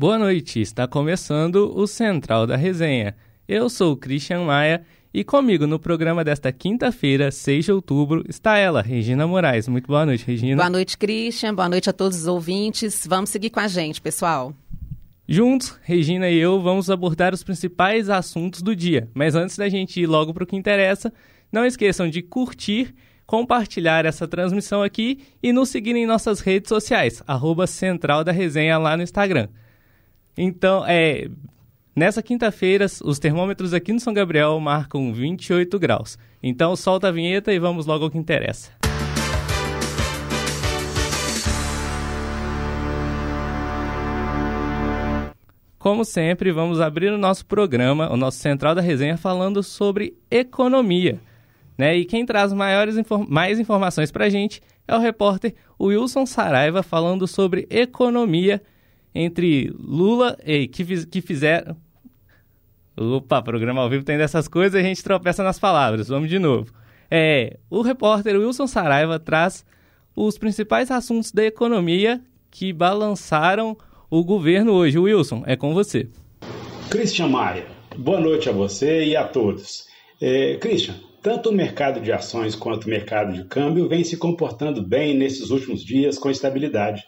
Boa noite, está começando o Central da Resenha. Eu sou o Christian Maia e comigo no programa desta quinta-feira, 6 de outubro, está ela, Regina Moraes. Muito boa noite, Regina. Boa noite, Christian. Boa noite a todos os ouvintes. Vamos seguir com a gente, pessoal. Juntos, Regina e eu vamos abordar os principais assuntos do dia. Mas antes da gente ir logo para o que interessa, não esqueçam de curtir, compartilhar essa transmissão aqui e nos seguir em nossas redes sociais, arroba Central da Resenha lá no Instagram. Então, é, nessa quinta-feira, os termômetros aqui no São Gabriel marcam 28 graus. Então, solta a vinheta e vamos logo ao que interessa. Como sempre, vamos abrir o nosso programa, o nosso Central da Resenha, falando sobre economia. Né? E quem traz maiores infor mais informações para a gente é o repórter Wilson Saraiva, falando sobre economia entre Lula e que, que fizeram. Opa, programa ao vivo tem dessas coisas e a gente tropeça nas palavras. Vamos de novo. É, o repórter Wilson Saraiva traz os principais assuntos da economia que balançaram o governo hoje. Wilson, é com você. Christian Maia, boa noite a você e a todos. É, Christian, tanto o mercado de ações quanto o mercado de câmbio vem se comportando bem nesses últimos dias com estabilidade.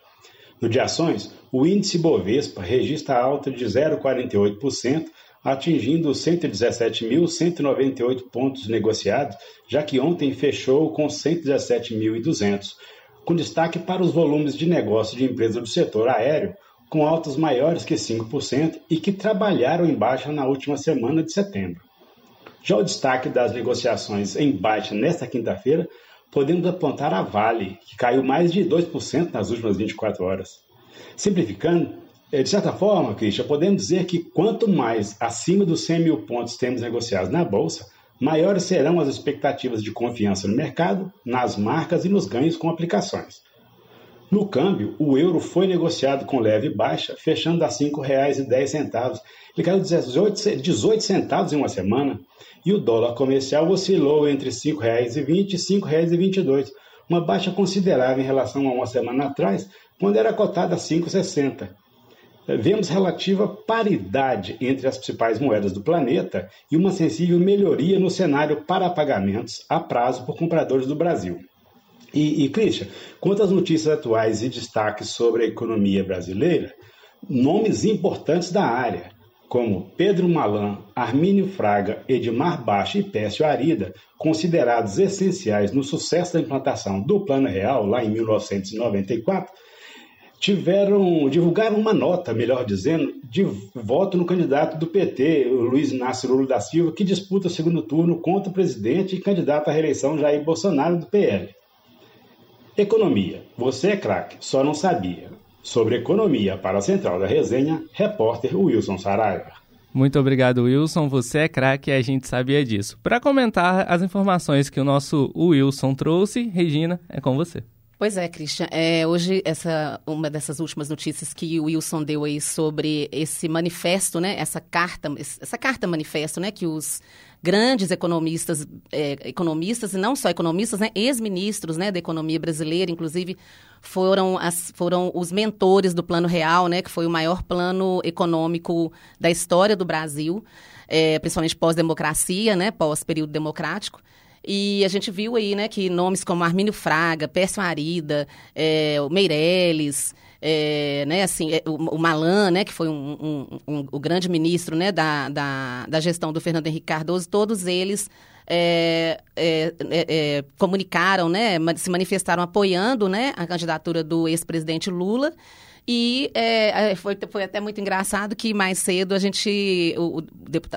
No de ações, o índice Bovespa registra alta de 0,48%, atingindo 117.198 pontos negociados, já que ontem fechou com 117.200, com destaque para os volumes de negócio de empresas do setor aéreo, com altas maiores que 5% e que trabalharam em baixa na última semana de setembro. Já o destaque das negociações em baixa nesta quinta-feira podemos apontar a Vale, que caiu mais de 2% nas últimas 24 horas. Simplificando, eh, de certa forma, Christian, podemos dizer que quanto mais acima dos 100 mil pontos temos negociados na Bolsa, maiores serão as expectativas de confiança no mercado, nas marcas e nos ganhos com aplicações. No câmbio, o euro foi negociado com leve baixa, fechando a R$ 5,10, ele caiu 18 centavos em uma semana, e o dólar comercial oscilou entre R$ 5,20 e R$ 5,22, uma baixa considerável em relação a uma semana atrás, quando era cotada a 5,60. Vemos relativa paridade entre as principais moedas do planeta e uma sensível melhoria no cenário para pagamentos a prazo por compradores do Brasil. E, e Christian, quanto às notícias atuais e destaques sobre a economia brasileira, nomes importantes da área como Pedro Malan, Armínio Fraga, Edmar Baixa e Pécio Arida, considerados essenciais no sucesso da implantação do Plano Real lá em 1994, tiveram divulgaram uma nota, melhor dizendo, de voto no candidato do PT, o Luiz Inácio Lula da Silva, que disputa o segundo turno contra o presidente e candidato à reeleição Jair Bolsonaro do PL. Economia. Você é craque, só não sabia. Sobre economia para a Central da Resenha, repórter Wilson Saraiva. Muito obrigado, Wilson. Você é craque e a gente sabia disso. Para comentar as informações que o nosso Wilson trouxe, Regina, é com você. Pois é, Christian. É, hoje, essa, uma dessas últimas notícias que o Wilson deu aí sobre esse manifesto, né? Essa carta, essa carta manifesto, né? Que os grandes economistas, é, economistas e não só economistas, né, ex-ministros né, da economia brasileira, inclusive foram, as, foram os mentores do Plano Real, né, que foi o maior plano econômico da história do Brasil, é, principalmente pós-democracia, né, pós-período democrático. E a gente viu aí, né, que nomes como Armínio Fraga, Pércio Arida, é, Meirelles, é, né, assim, é, o, o, Malan, né, que foi um, um, um, o grande ministro né, da, da, da, gestão do Fernando Henrique Cardoso, todos eles é, é, é, é comunicaram, né, se manifestaram apoiando né, a candidatura do ex-presidente Lula. E é, foi, foi até muito engraçado que mais cedo a gente, o,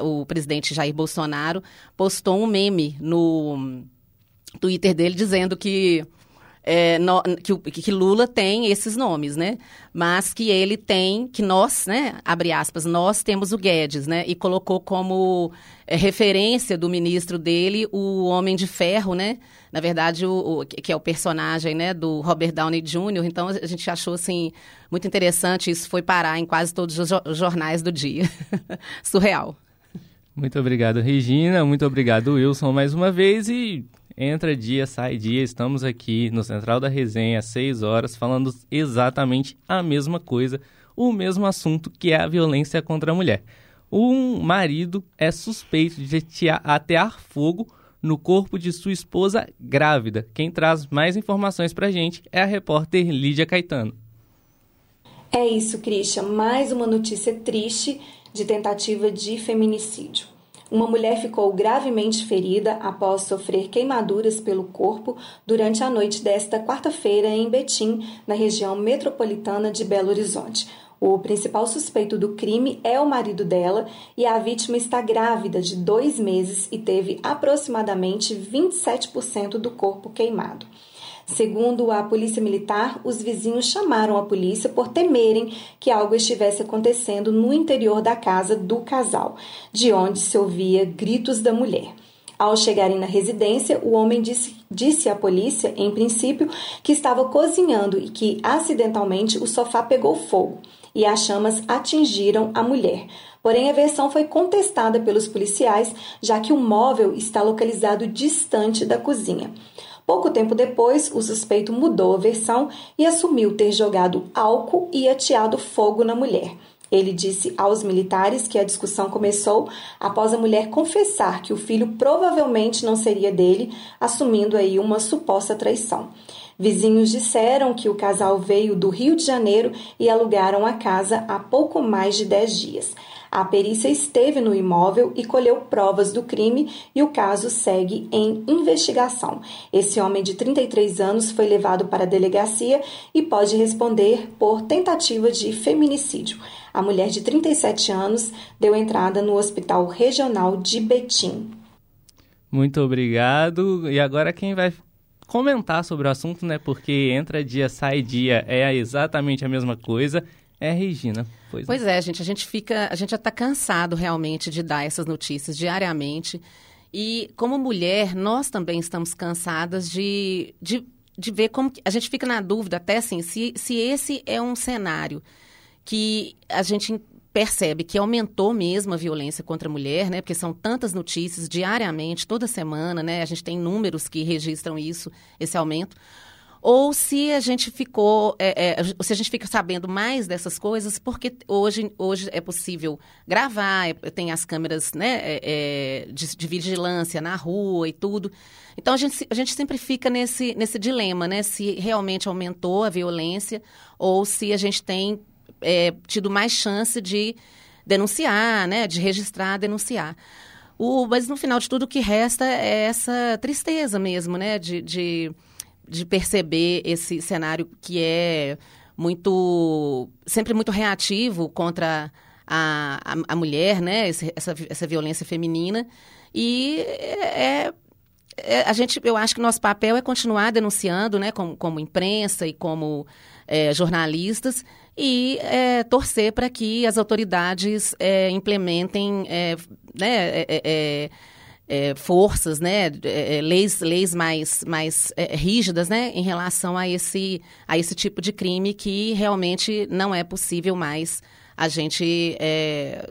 o, o presidente Jair Bolsonaro postou um meme no Twitter dele dizendo que é, no, que, que, Lula tem esses nomes, né? Mas que ele tem, que nós, né? Abre aspas, nós temos o Guedes, né? E colocou como é, referência do ministro dele o Homem de Ferro, né? Na verdade, o, o, que é o personagem, né? Do Robert Downey Jr. Então a gente achou assim muito interessante. Isso foi parar em quase todos os jornais do dia. Surreal. Muito obrigado, Regina. Muito obrigado, Wilson, mais uma vez. E Entra dia, sai dia, estamos aqui no Central da Resenha às 6 horas falando exatamente a mesma coisa. o mesmo assunto que é a violência contra a mulher. Um marido é suspeito de atear fogo no corpo de sua esposa grávida. Quem traz mais informações para a gente é a repórter Lídia Caetano. É isso, Christian. Mais uma notícia triste de tentativa de feminicídio. Uma mulher ficou gravemente ferida após sofrer queimaduras pelo corpo durante a noite desta quarta-feira em Betim, na região metropolitana de Belo Horizonte. O principal suspeito do crime é o marido dela e a vítima está grávida de dois meses e teve aproximadamente 27% do corpo queimado. Segundo a Polícia Militar, os vizinhos chamaram a polícia por temerem que algo estivesse acontecendo no interior da casa do casal, de onde se ouvia gritos da mulher. Ao chegarem na residência, o homem disse, disse à polícia, em princípio, que estava cozinhando e que acidentalmente o sofá pegou fogo e as chamas atingiram a mulher. Porém, a versão foi contestada pelos policiais, já que o móvel está localizado distante da cozinha. Pouco tempo depois, o suspeito mudou a versão e assumiu ter jogado álcool e ateado fogo na mulher. Ele disse aos militares que a discussão começou após a mulher confessar que o filho provavelmente não seria dele, assumindo aí uma suposta traição. Vizinhos disseram que o casal veio do Rio de Janeiro e alugaram a casa há pouco mais de 10 dias. A perícia esteve no imóvel e colheu provas do crime e o caso segue em investigação. Esse homem de 33 anos foi levado para a delegacia e pode responder por tentativa de feminicídio. A mulher de 37 anos deu entrada no Hospital Regional de Betim. Muito obrigado. E agora quem vai comentar sobre o assunto, né? Porque entra dia, sai dia, é exatamente a mesma coisa. É, Regina. Pois, pois é. é, gente, a gente fica, a gente já está cansado realmente de dar essas notícias diariamente. E como mulher, nós também estamos cansadas de, de, de ver como a gente fica na dúvida até assim, se, se esse é um cenário que a gente percebe que aumentou mesmo a violência contra a mulher, né? Porque são tantas notícias diariamente, toda semana, né? A gente tem números que registram isso, esse aumento ou se a gente ficou, é, é, se a gente fica sabendo mais dessas coisas, porque hoje, hoje é possível gravar, é, tem as câmeras né, é, é, de, de, vigilância na rua e tudo. Então a gente, a gente sempre fica nesse, nesse dilema, né? Se realmente aumentou a violência ou se a gente tem é, tido mais chance de denunciar, né? De registrar, denunciar. O, mas no final de tudo o que resta é essa tristeza mesmo, né? de, de de perceber esse cenário que é muito sempre muito reativo contra a, a, a mulher, né? Esse, essa, essa violência feminina e é, é, a gente, eu acho que nosso papel é continuar denunciando, né? Como, como imprensa e como é, jornalistas e é, torcer para que as autoridades é, implementem, é, né? É, forças, né, é, é, leis, leis mais, mais é, rígidas, né, em relação a esse, a esse tipo de crime que realmente não é possível mais a gente é,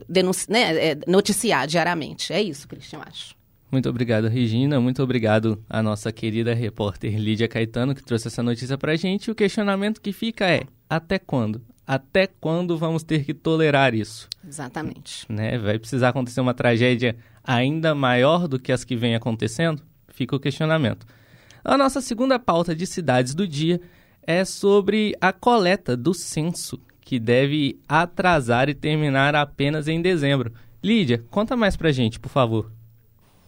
né, é, noticiar diariamente. É isso, Cristian, acho. Muito obrigado, Regina. Muito obrigado à nossa querida repórter Lídia Caetano, que trouxe essa notícia para a gente. O questionamento que fica é: até quando? Até quando vamos ter que tolerar isso? Exatamente. Né? Vai precisar acontecer uma tragédia ainda maior do que as que vêm acontecendo? Fica o questionamento. A nossa segunda pauta de cidades do dia é sobre a coleta do censo, que deve atrasar e terminar apenas em dezembro. Lídia, conta mais pra gente, por favor.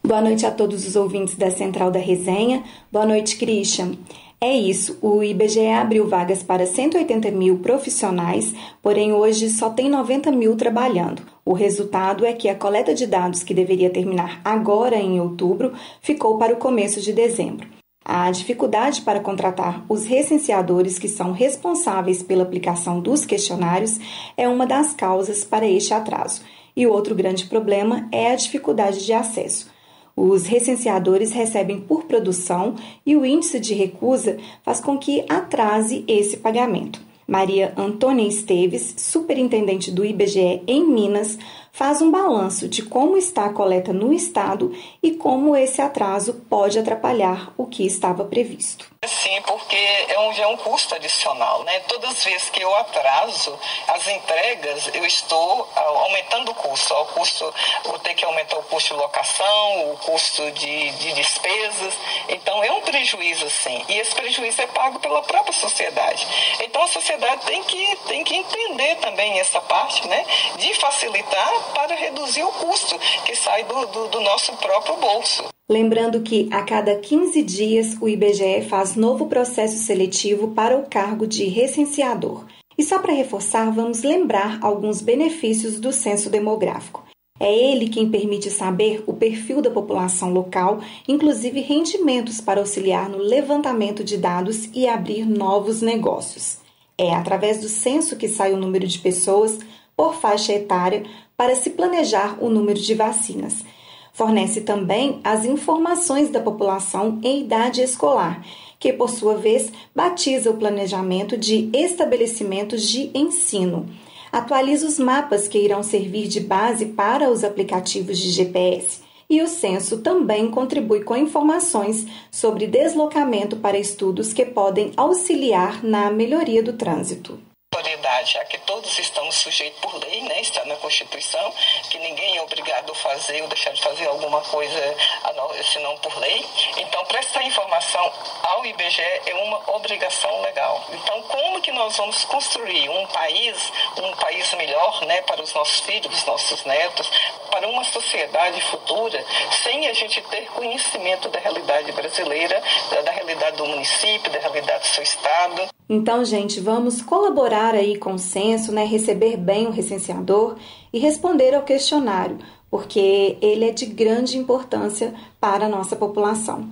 Boa noite a todos os ouvintes da Central da Resenha. Boa noite, Christian. É isso, o IBGE abriu vagas para 180 mil profissionais, porém hoje só tem 90 mil trabalhando. O resultado é que a coleta de dados, que deveria terminar agora em outubro, ficou para o começo de dezembro. A dificuldade para contratar os recenseadores que são responsáveis pela aplicação dos questionários é uma das causas para este atraso. E outro grande problema é a dificuldade de acesso. Os recenseadores recebem por produção e o índice de recusa faz com que atrase esse pagamento. Maria Antônia Esteves, superintendente do IBGE em Minas, faz um balanço de como está a coleta no estado e como esse atraso pode atrapalhar o que estava previsto. Sim, porque é um, é um custo adicional, né? Todas as vezes que eu atraso as entregas, eu estou ah, aumentando o custo. O custo, vou ter que aumentar o custo de locação, o custo de, de despesas. Então é um prejuízo, sim. E esse prejuízo é pago pela própria sociedade. Então a sociedade tem que, tem que entender também essa parte, né? De facilitar para reduzir o custo que sai do, do, do nosso próprio bolso. Lembrando que a cada 15 dias o IBGE faz novo processo seletivo para o cargo de recenseador. E só para reforçar, vamos lembrar alguns benefícios do censo demográfico. É ele quem permite saber o perfil da população local, inclusive rendimentos para auxiliar no levantamento de dados e abrir novos negócios. É através do censo que sai o número de pessoas por faixa etária para se planejar o número de vacinas. Fornece também as informações da população em idade escolar, que, por sua vez, batiza o planejamento de estabelecimentos de ensino. Atualiza os mapas que irão servir de base para os aplicativos de GPS. E o censo também contribui com informações sobre deslocamento para estudos que podem auxiliar na melhoria do trânsito autoridade, já que todos estamos sujeitos por lei, né, está na Constituição, que ninguém é obrigado a fazer ou deixar de fazer alguma coisa senão por lei. Então, prestar informação ao IBGE é uma obrigação legal. Então, como que nós vamos construir um país, um país melhor, né, para os nossos filhos, os nossos netos, para uma sociedade futura, sem a gente ter conhecimento da realidade brasileira, da realidade do município, da realidade do seu estado? Então, gente, vamos colaborar aí com o censo, né, receber bem o recenseador e responder ao questionário, porque ele é de grande importância para a nossa população.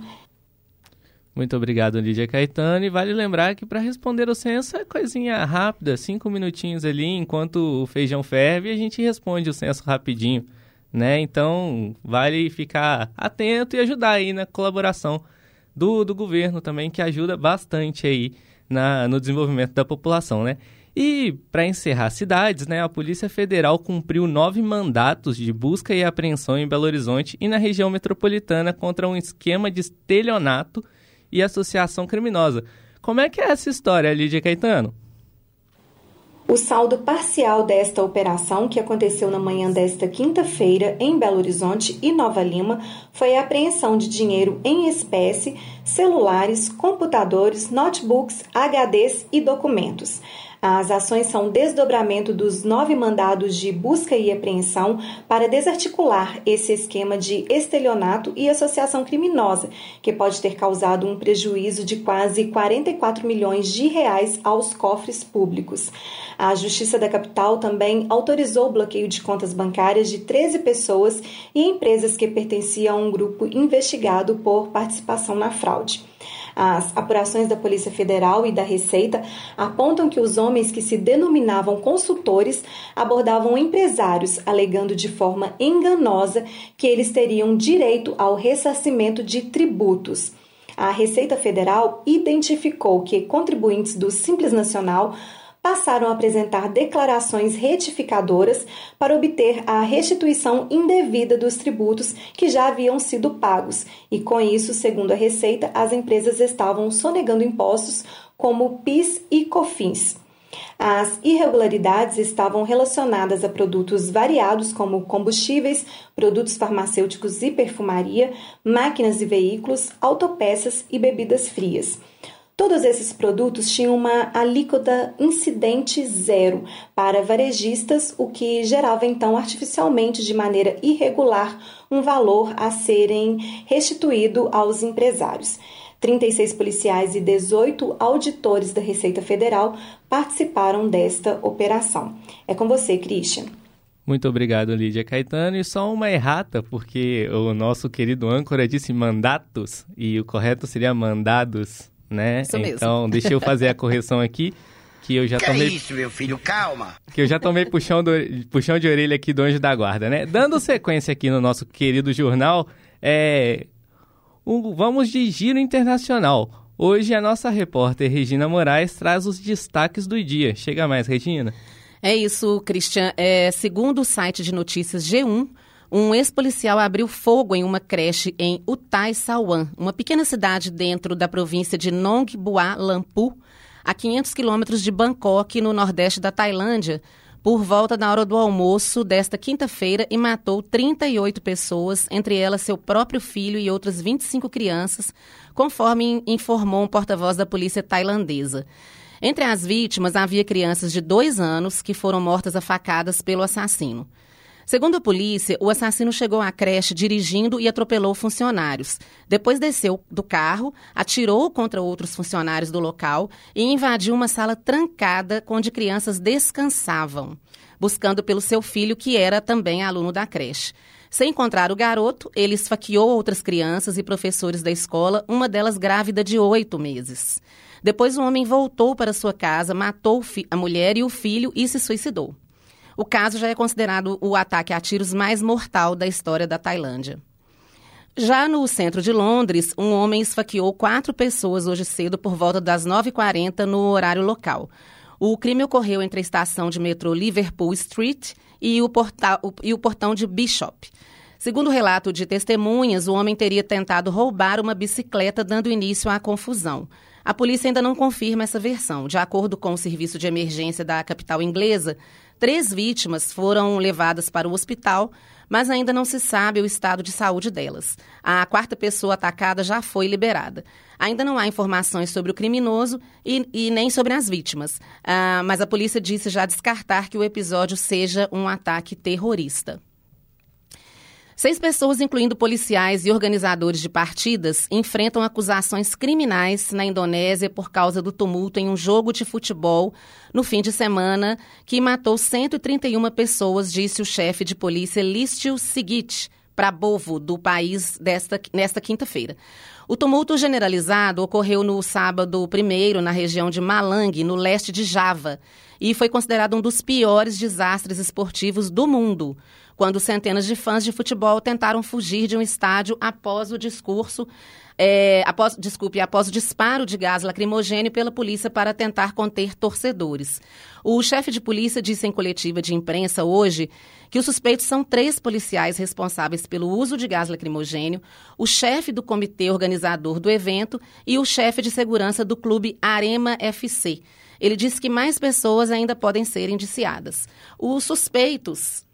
Muito obrigado, Lídia Caetano. E vale lembrar que para responder o censo é coisinha rápida, cinco minutinhos ali, enquanto o feijão ferve, a gente responde o censo rapidinho, né? Então, vale ficar atento e ajudar aí na colaboração do, do governo também, que ajuda bastante aí na, no desenvolvimento da população, né? E, para encerrar cidades, né, a Polícia Federal cumpriu nove mandatos de busca e apreensão em Belo Horizonte e na região metropolitana contra um esquema de estelionato e associação criminosa. Como é que é essa história, Lídia Caetano? O saldo parcial desta operação, que aconteceu na manhã desta quinta-feira em Belo Horizonte e Nova Lima, foi a apreensão de dinheiro em espécie, celulares, computadores, notebooks, HDs e documentos. As ações são desdobramento dos nove mandados de busca e apreensão para desarticular esse esquema de estelionato e associação criminosa, que pode ter causado um prejuízo de quase 44 milhões de reais aos cofres públicos. A Justiça da Capital também autorizou o bloqueio de contas bancárias de 13 pessoas e empresas que pertenciam a um grupo investigado por participação na fraude. As apurações da Polícia Federal e da Receita apontam que os homens que se denominavam consultores abordavam empresários, alegando de forma enganosa que eles teriam direito ao ressarcimento de tributos. A Receita Federal identificou que contribuintes do Simples Nacional passaram a apresentar declarações retificadoras para obter a restituição indevida dos tributos que já haviam sido pagos, e com isso, segundo a Receita, as empresas estavam sonegando impostos como PIS e COFINS. As irregularidades estavam relacionadas a produtos variados como combustíveis, produtos farmacêuticos e perfumaria, máquinas e veículos, autopeças e bebidas frias. Todos esses produtos tinham uma alíquota incidente zero para varejistas, o que gerava então artificialmente de maneira irregular um valor a serem restituído aos empresários. 36 policiais e 18 auditores da Receita Federal participaram desta operação. É com você, Christian. Muito obrigado, Lídia Caetano. E só uma errata, porque o nosso querido âncora disse mandatos e o correto seria mandados né? Isso mesmo. Então, deixa eu fazer a correção aqui. Que eu já que tomei. É isso, meu filho, calma! Que eu já tomei puxão, do, puxão de orelha aqui do Anjo da Guarda, né? Dando sequência aqui no nosso querido jornal, é. Um, vamos de giro internacional. Hoje a nossa repórter Regina Moraes traz os destaques do dia. Chega mais, Regina. É isso, Christian. É, segundo o site de notícias G1, um ex-policial abriu fogo em uma creche em Utai Sawan, uma pequena cidade dentro da província de Nong Bua Lampu, a 500 quilômetros de Bangkok, no nordeste da Tailândia, por volta da hora do almoço desta quinta-feira e matou 38 pessoas, entre elas seu próprio filho e outras 25 crianças, conforme informou um porta-voz da polícia tailandesa. Entre as vítimas havia crianças de dois anos que foram mortas a facadas pelo assassino. Segundo a polícia, o assassino chegou à creche dirigindo e atropelou funcionários. Depois desceu do carro, atirou contra outros funcionários do local e invadiu uma sala trancada onde crianças descansavam, buscando pelo seu filho, que era também aluno da creche. Sem encontrar o garoto, ele esfaqueou outras crianças e professores da escola, uma delas grávida de oito meses. Depois, o homem voltou para sua casa, matou a mulher e o filho e se suicidou. O caso já é considerado o ataque a tiros mais mortal da história da Tailândia. Já no centro de Londres, um homem esfaqueou quatro pessoas hoje cedo por volta das 9h40 no horário local. O crime ocorreu entre a estação de metrô Liverpool Street e o, portal, e o portão de Bishop. Segundo o relato de testemunhas, o homem teria tentado roubar uma bicicleta, dando início à confusão. A polícia ainda não confirma essa versão. De acordo com o serviço de emergência da capital inglesa, Três vítimas foram levadas para o hospital, mas ainda não se sabe o estado de saúde delas. A quarta pessoa atacada já foi liberada. Ainda não há informações sobre o criminoso e, e nem sobre as vítimas, ah, mas a polícia disse já descartar que o episódio seja um ataque terrorista. Seis pessoas, incluindo policiais e organizadores de partidas, enfrentam acusações criminais na Indonésia por causa do tumulto em um jogo de futebol no fim de semana que matou 131 pessoas, disse o chefe de polícia Listio Sigit Prabowo, do país desta, nesta quinta-feira. O tumulto generalizado ocorreu no sábado primeiro na região de Malang, no leste de Java, e foi considerado um dos piores desastres esportivos do mundo quando centenas de fãs de futebol tentaram fugir de um estádio após o discurso, é, após, desculpe, após o disparo de gás lacrimogênio pela polícia para tentar conter torcedores. O chefe de polícia disse em coletiva de imprensa hoje que os suspeitos são três policiais responsáveis pelo uso de gás lacrimogênio, o chefe do comitê organizador do evento e o chefe de segurança do clube Arema FC. Ele disse que mais pessoas ainda podem ser indiciadas. Os suspeitos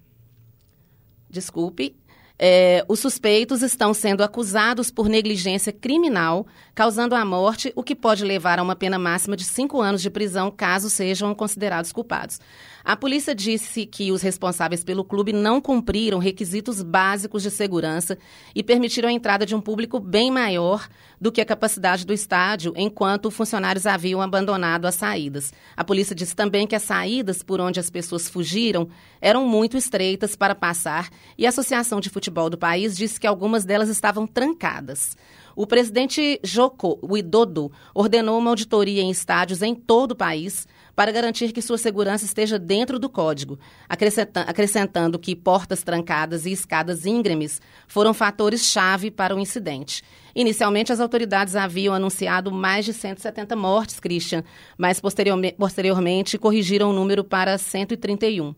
desculpe, é, os suspeitos estão sendo acusados por negligência criminal, causando a morte, o que pode levar a uma pena máxima de cinco anos de prisão, caso sejam considerados culpados. A polícia disse que os responsáveis pelo clube não cumpriram requisitos básicos de segurança e permitiram a entrada de um público bem maior do que a capacidade do estádio, enquanto funcionários haviam abandonado as saídas. A polícia disse também que as saídas por onde as pessoas fugiram eram muito estreitas para passar e a Associação de Futebol do país disse que algumas delas estavam trancadas. O presidente Joko Widodo ordenou uma auditoria em estádios em todo o país para garantir que sua segurança esteja dentro do código, acrescentando que portas trancadas e escadas íngremes foram fatores-chave para o incidente. Inicialmente, as autoridades haviam anunciado mais de 170 mortes, Christian, mas posteriormente corrigiram o número para 131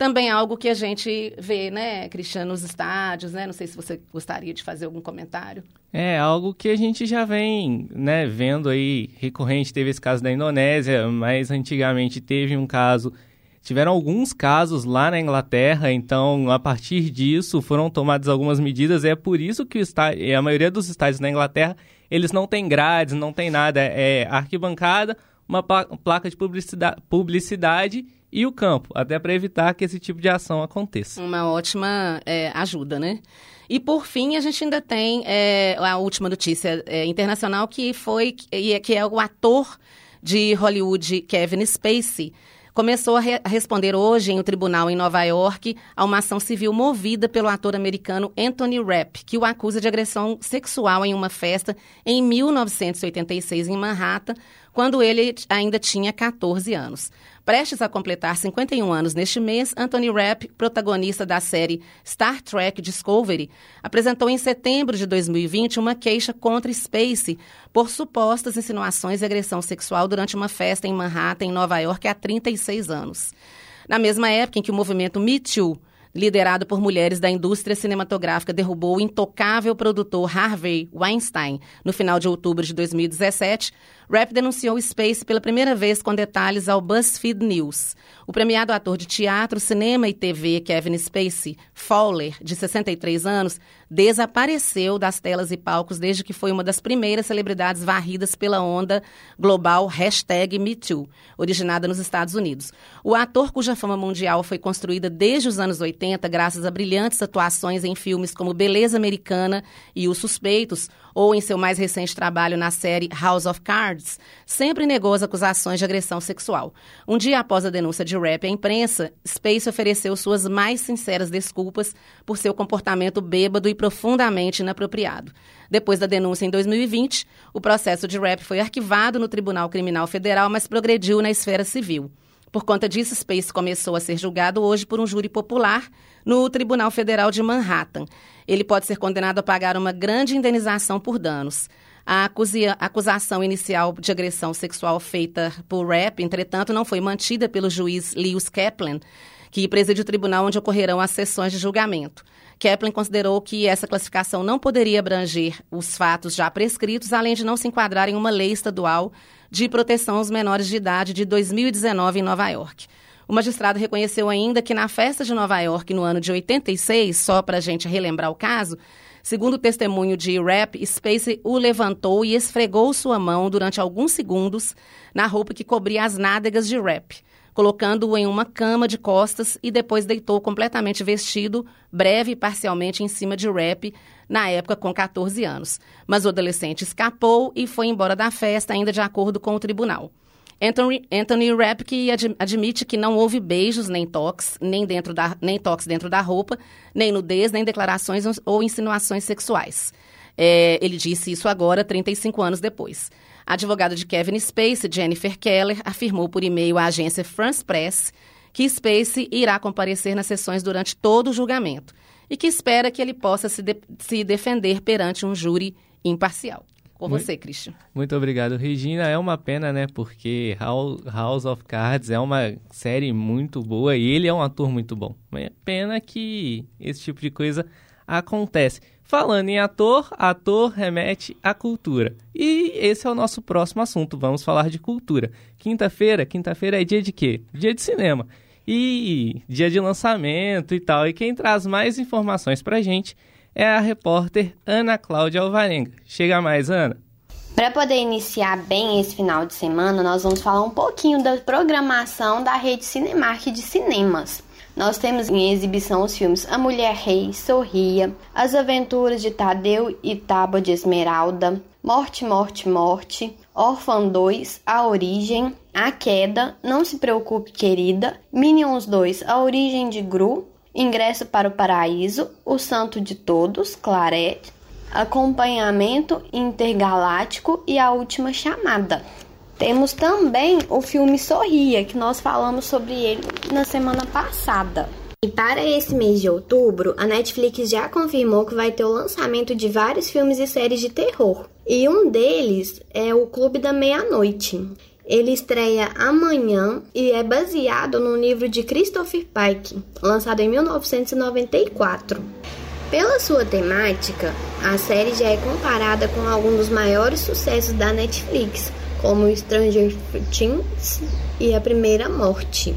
também é algo que a gente vê, né, Cristiano, nos estádios, né? Não sei se você gostaria de fazer algum comentário. É algo que a gente já vem, né, vendo aí recorrente. Teve esse caso da Indonésia, mas antigamente teve um caso. Tiveram alguns casos lá na Inglaterra, então a partir disso foram tomadas algumas medidas. É por isso que o estádio, a maioria dos estádios na Inglaterra eles não têm grades, não tem nada, é arquibancada, uma placa de publicidade, publicidade e o campo, até para evitar que esse tipo de ação aconteça. Uma ótima é, ajuda, né? E por fim, a gente ainda tem é, a última notícia é, internacional que foi é, que é o ator de Hollywood Kevin Spacey começou a, re responder hoje em um tribunal em Nova York a uma ação civil movida pelo ator americano Anthony Rapp, que o acusa de agressão sexual em uma festa em 1986 em Manhattan, quando ele ainda tinha 14 anos. Prestes a completar 51 anos neste mês, Anthony Rapp, protagonista da série Star Trek Discovery, apresentou em setembro de 2020 uma queixa contra Space por supostas insinuações e agressão sexual durante uma festa em Manhattan, em Nova York, há 36 anos. Na mesma época em que o movimento Me Too liderado por mulheres da indústria cinematográfica, derrubou o intocável produtor Harvey Weinstein no final de outubro de 2017, Rapp denunciou Space pela primeira vez com detalhes ao BuzzFeed News. O premiado ator de teatro, cinema e TV Kevin Spacey, Fowler, de 63 anos, desapareceu das telas e palcos desde que foi uma das primeiras celebridades varridas pela onda global hashtag MeToo, originada nos Estados Unidos. O ator, cuja fama mundial foi construída desde os anos 80 graças a brilhantes atuações em filmes como Beleza Americana e Os Suspeitos, ou em seu mais recente trabalho na série House of Cards, sempre negou as acusações de agressão sexual. Um dia após a denúncia de Rapp à imprensa, Space ofereceu suas mais sinceras desculpas por seu comportamento bêbado e profundamente inapropriado. Depois da denúncia em 2020, o processo de Rapp foi arquivado no Tribunal Criminal Federal, mas progrediu na esfera civil. Por conta disso, Space começou a ser julgado hoje por um júri popular no Tribunal Federal de Manhattan. Ele pode ser condenado a pagar uma grande indenização por danos. A acusação inicial de agressão sexual feita por Rapp, entretanto, não foi mantida pelo juiz Lewis Kaplan, que preside o tribunal onde ocorrerão as sessões de julgamento. Kaplan considerou que essa classificação não poderia abranger os fatos já prescritos, além de não se enquadrar em uma lei estadual de proteção aos menores de idade de 2019 em Nova York. O magistrado reconheceu ainda que na festa de Nova York, no ano de 86, só para a gente relembrar o caso, segundo o testemunho de Rap, Spacey o levantou e esfregou sua mão durante alguns segundos na roupa que cobria as nádegas de Rap colocando-o em uma cama de costas e depois deitou completamente vestido, breve e parcialmente em cima de Rap, na época com 14 anos. Mas o adolescente escapou e foi embora da festa, ainda de acordo com o tribunal. Anthony, Rapp ad, admite que não houve beijos nem toques, nem, dentro da, nem toques dentro da roupa, nem nudez, nem declarações ou insinuações sexuais. É, ele disse isso agora, 35 anos depois. A advogada de Kevin Spacey, Jennifer Keller, afirmou por e-mail à agência France Press que Spacey irá comparecer nas sessões durante todo o julgamento e que espera que ele possa se, de se defender perante um júri imparcial. Com muito, você, Christian. Muito obrigado, Regina. É uma pena, né? Porque House of Cards é uma série muito boa e ele é um ator muito bom. É pena que esse tipo de coisa acontece. Falando em ator, ator remete à cultura. E esse é o nosso próximo assunto. Vamos falar de cultura. Quinta-feira, quinta-feira é dia de quê? Dia de cinema. E dia de lançamento e tal. E quem traz mais informações pra gente é a repórter Ana Cláudia Alvarenga. Chega mais, Ana. Para poder iniciar bem esse final de semana, nós vamos falar um pouquinho da programação da rede Cinemark de cinemas. Nós temos em exibição os filmes A Mulher Rei, Sorria, As Aventuras de Tadeu e Tábua de Esmeralda, Morte, Morte, Morte, Orphan 2, A Origem, A Queda, Não Se Preocupe Querida, Minions 2, A Origem de Gru, Ingresso para o Paraíso, O Santo de Todos, Claret, Acompanhamento Intergaláctico e A Última Chamada. Temos também o filme Sorria, que nós falamos sobre ele na semana passada. E para esse mês de outubro, a Netflix já confirmou que vai ter o lançamento de vários filmes e séries de terror. E um deles é o Clube da Meia-Noite. Ele estreia amanhã e é baseado no livro de Christopher Pike, lançado em 1994. Pela sua temática, a série já é comparada com alguns dos maiores sucessos da Netflix, como Stranger Things e A Primeira Morte.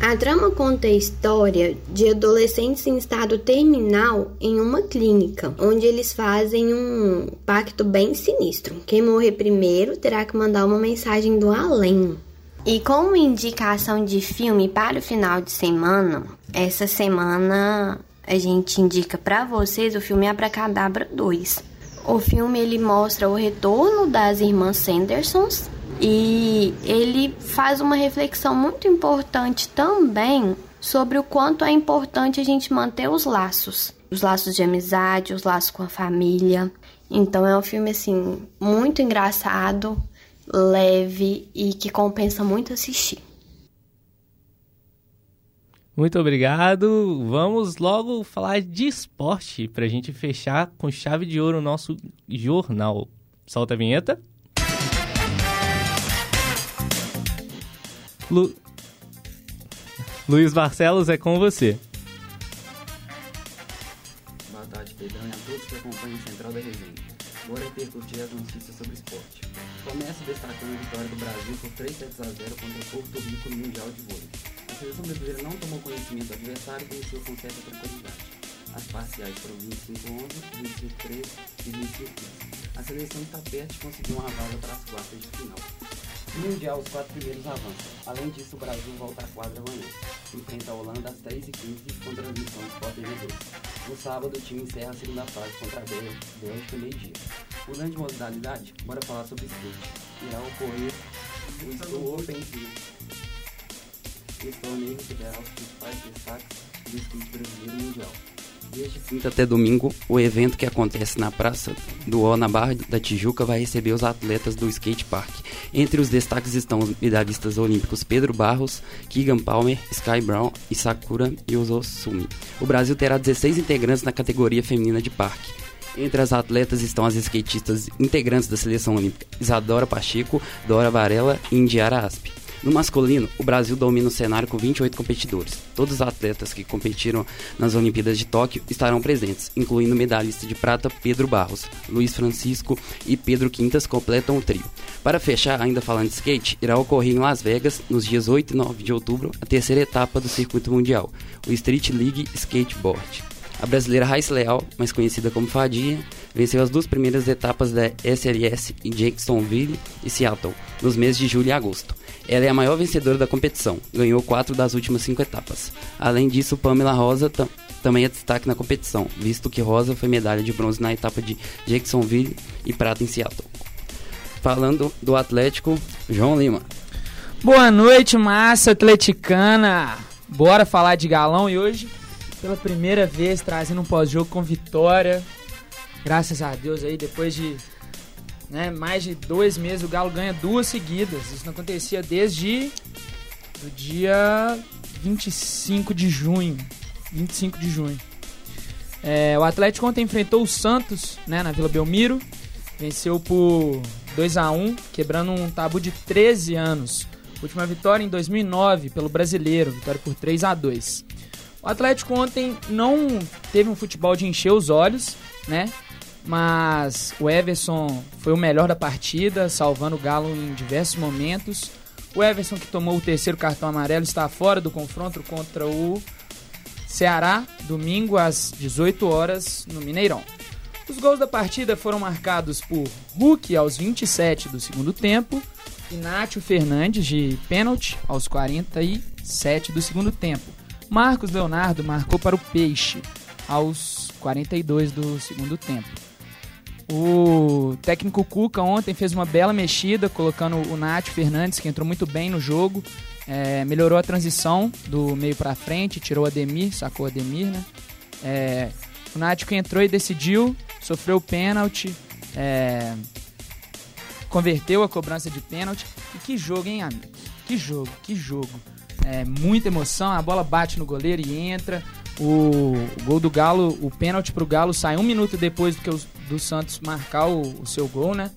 A trama conta a história de adolescentes em estado terminal em uma clínica, onde eles fazem um pacto bem sinistro. Quem morrer primeiro terá que mandar uma mensagem do além. E como indicação de filme para o final de semana, essa semana a gente indica para vocês o filme Abracadabra 2. O filme ele mostra o retorno das irmãs Sandersons e ele faz uma reflexão muito importante também sobre o quanto é importante a gente manter os laços, os laços de amizade, os laços com a família. Então é um filme assim muito engraçado, leve e que compensa muito assistir. Muito obrigado. Vamos logo falar de esporte para a gente fechar com chave de ouro o nosso jornal. Solta a vinheta. Lu... Luiz Barcelos, é com você. Boa tarde, Pedrão, e a todos que acompanham o Central da Resenha. Bora repercutir as notícias sobre esporte. Começo destacando a vitória do Brasil por 3 sets a 0 contra Porto Rico no Mundial de Vôlei. A seleção brasileira não tomou conhecimento do adversário e venceu com certa tranquilidade. As parciais foram 25-11, 25-13 e 25-15. A seleção está perto de conseguir uma vaga para as quartas de final. Mundial, os quatro primeiros avançam. Além disso, o Brasil volta à quadra amanhã. Enfrenta a Holanda às 10h15 com transmissão Sport TV 2. No sábado, o time encerra a segunda fase contra a Bélgica meio-dia. Mudando de modalidade, bora falar sobre skate. Irá ocorrer o School Open Esse torneio receberá os principais destaques do skate brasileiro mundial. Desde quinta até domingo, o evento que acontece na Praça do O, na Barra da Tijuca, vai receber os atletas do skate park. Entre os destaques estão os medalhistas olímpicos Pedro Barros, Keegan Palmer, Sky Brown e Sakura Yososumi. O Brasil terá 16 integrantes na categoria feminina de parque. Entre as atletas estão as skatistas integrantes da seleção olímpica Isadora Pacheco, Dora Varela e Indiara Aspe. No masculino, o Brasil domina o cenário com 28 competidores. Todos os atletas que competiram nas Olimpíadas de Tóquio estarão presentes, incluindo o medalhista de prata Pedro Barros, Luiz Francisco e Pedro Quintas completam o trio. Para fechar, ainda falando de skate, irá ocorrer em Las Vegas, nos dias 8 e 9 de outubro, a terceira etapa do circuito mundial, o Street League Skateboard. A brasileira Raíssa Leal, mais conhecida como Fadinha, venceu as duas primeiras etapas da SLS em Jacksonville e Seattle, nos meses de julho e agosto. Ela é a maior vencedora da competição, ganhou quatro das últimas cinco etapas. Além disso, Pamela Rosa também é destaque na competição, visto que Rosa foi medalha de bronze na etapa de Jacksonville e prata em Seattle. Falando do Atlético, João Lima. Boa noite, massa atleticana. Bora falar de galão e hoje, pela primeira vez, trazendo um pós-jogo com vitória. Graças a Deus aí, depois de né, mais de dois meses, o Galo ganha duas seguidas. Isso não acontecia desde o dia 25 de junho. 25 de junho. É, o Atlético ontem enfrentou o Santos né, na Vila Belmiro. Venceu por 2 a 1 quebrando um tabu de 13 anos. Última vitória em 2009 pelo brasileiro, vitória por 3 a 2 O Atlético ontem não teve um futebol de encher os olhos, né? Mas o Everson foi o melhor da partida, salvando o Galo em diversos momentos. O Everson, que tomou o terceiro cartão amarelo, está fora do confronto contra o Ceará, domingo às 18 horas no Mineirão. Os gols da partida foram marcados por Hulk aos 27 do segundo tempo, Inácio Fernandes de pênalti aos 47 do segundo tempo. Marcos Leonardo marcou para o Peixe aos 42 do segundo tempo. O técnico Cuca ontem fez uma bela mexida, colocando o Nath Fernandes, que entrou muito bem no jogo. É, melhorou a transição do meio para frente, tirou o Ademir, sacou o Ademir, né? É, o Nath que entrou e decidiu, sofreu o pênalti, é, converteu a cobrança de pênalti. E que jogo, hein, amigo? Que jogo, que jogo. É, muita emoção, a bola bate no goleiro e entra. O, gol do Galo, o pênalti pro Galo sai um minuto depois do que o, do Santos marcar o, o seu gol, né?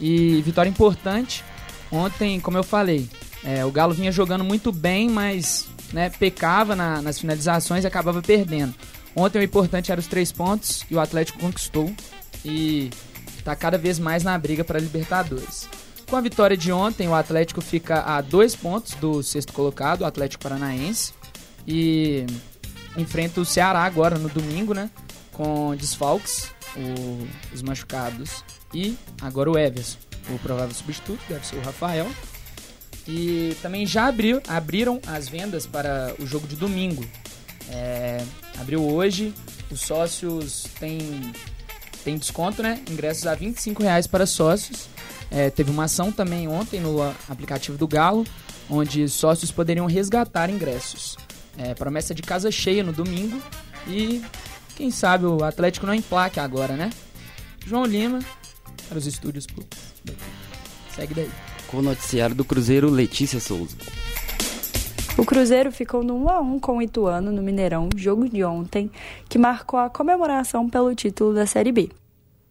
E vitória importante. Ontem, como eu falei, é, o Galo vinha jogando muito bem, mas né, pecava na, nas finalizações e acabava perdendo. Ontem o importante era os três pontos e o Atlético conquistou e está cada vez mais na briga para a Libertadores. Com a vitória de ontem, o Atlético fica a dois pontos do sexto colocado, o Atlético Paranaense. E enfrenta o Ceará agora no domingo, né? Com desfalques, o, os machucados e agora o Everson, o provável substituto, deve ser o Rafael. E também já abriu, abriram as vendas para o jogo de domingo. É, abriu hoje, os sócios têm, têm desconto, né? Ingressos a 25 reais para sócios. É, teve uma ação também ontem no aplicativo do Galo, onde sócios poderiam resgatar ingressos. É, promessa de casa cheia no domingo. E quem sabe o Atlético não emplaque agora, né? João Lima, para os estúdios públicos. Segue daí. Com o noticiário do Cruzeiro, Letícia Souza. O Cruzeiro ficou no 1 a 1 com o Ituano no Mineirão, jogo de ontem, que marcou a comemoração pelo título da Série B.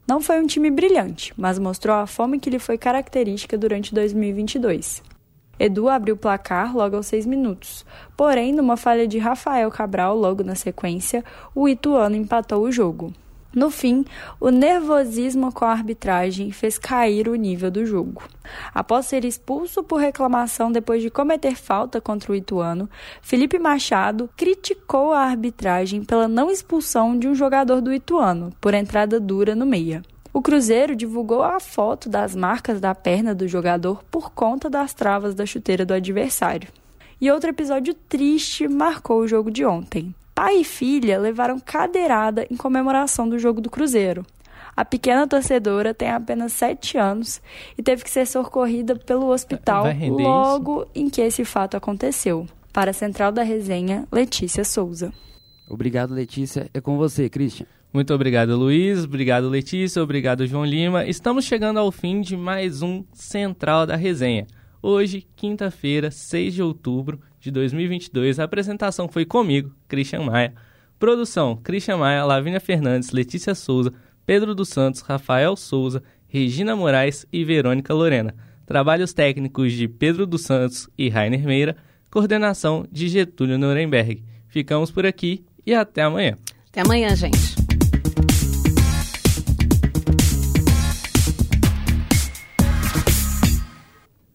Não foi um time brilhante, mas mostrou a fome que lhe foi característica durante 2022. Edu abriu o placar logo aos seis minutos, porém, numa falha de Rafael Cabral logo na sequência, o Ituano empatou o jogo. No fim, o nervosismo com a arbitragem fez cair o nível do jogo. Após ser expulso por reclamação depois de cometer falta contra o Ituano, Felipe Machado criticou a arbitragem pela não expulsão de um jogador do Ituano por entrada dura no meia. O Cruzeiro divulgou a foto das marcas da perna do jogador por conta das travas da chuteira do adversário. E outro episódio triste marcou o jogo de ontem. Pai e filha levaram cadeirada em comemoração do jogo do Cruzeiro. A pequena torcedora tem apenas 7 anos e teve que ser socorrida pelo hospital logo isso? em que esse fato aconteceu. Para a Central da Resenha, Letícia Souza. Obrigado, Letícia. É com você, Christian. Muito obrigado, Luiz. Obrigado, Letícia. Obrigado, João Lima. Estamos chegando ao fim de mais um Central da Resenha. Hoje, quinta-feira, 6 de outubro de 2022, a apresentação foi comigo, Christian Maia. Produção: Christian Maia, Lavínia Fernandes, Letícia Souza, Pedro dos Santos, Rafael Souza, Regina Moraes e Verônica Lorena. Trabalhos técnicos de Pedro dos Santos e Rainer Meira. Coordenação de Getúlio Nuremberg. Ficamos por aqui e até amanhã. Até amanhã, gente.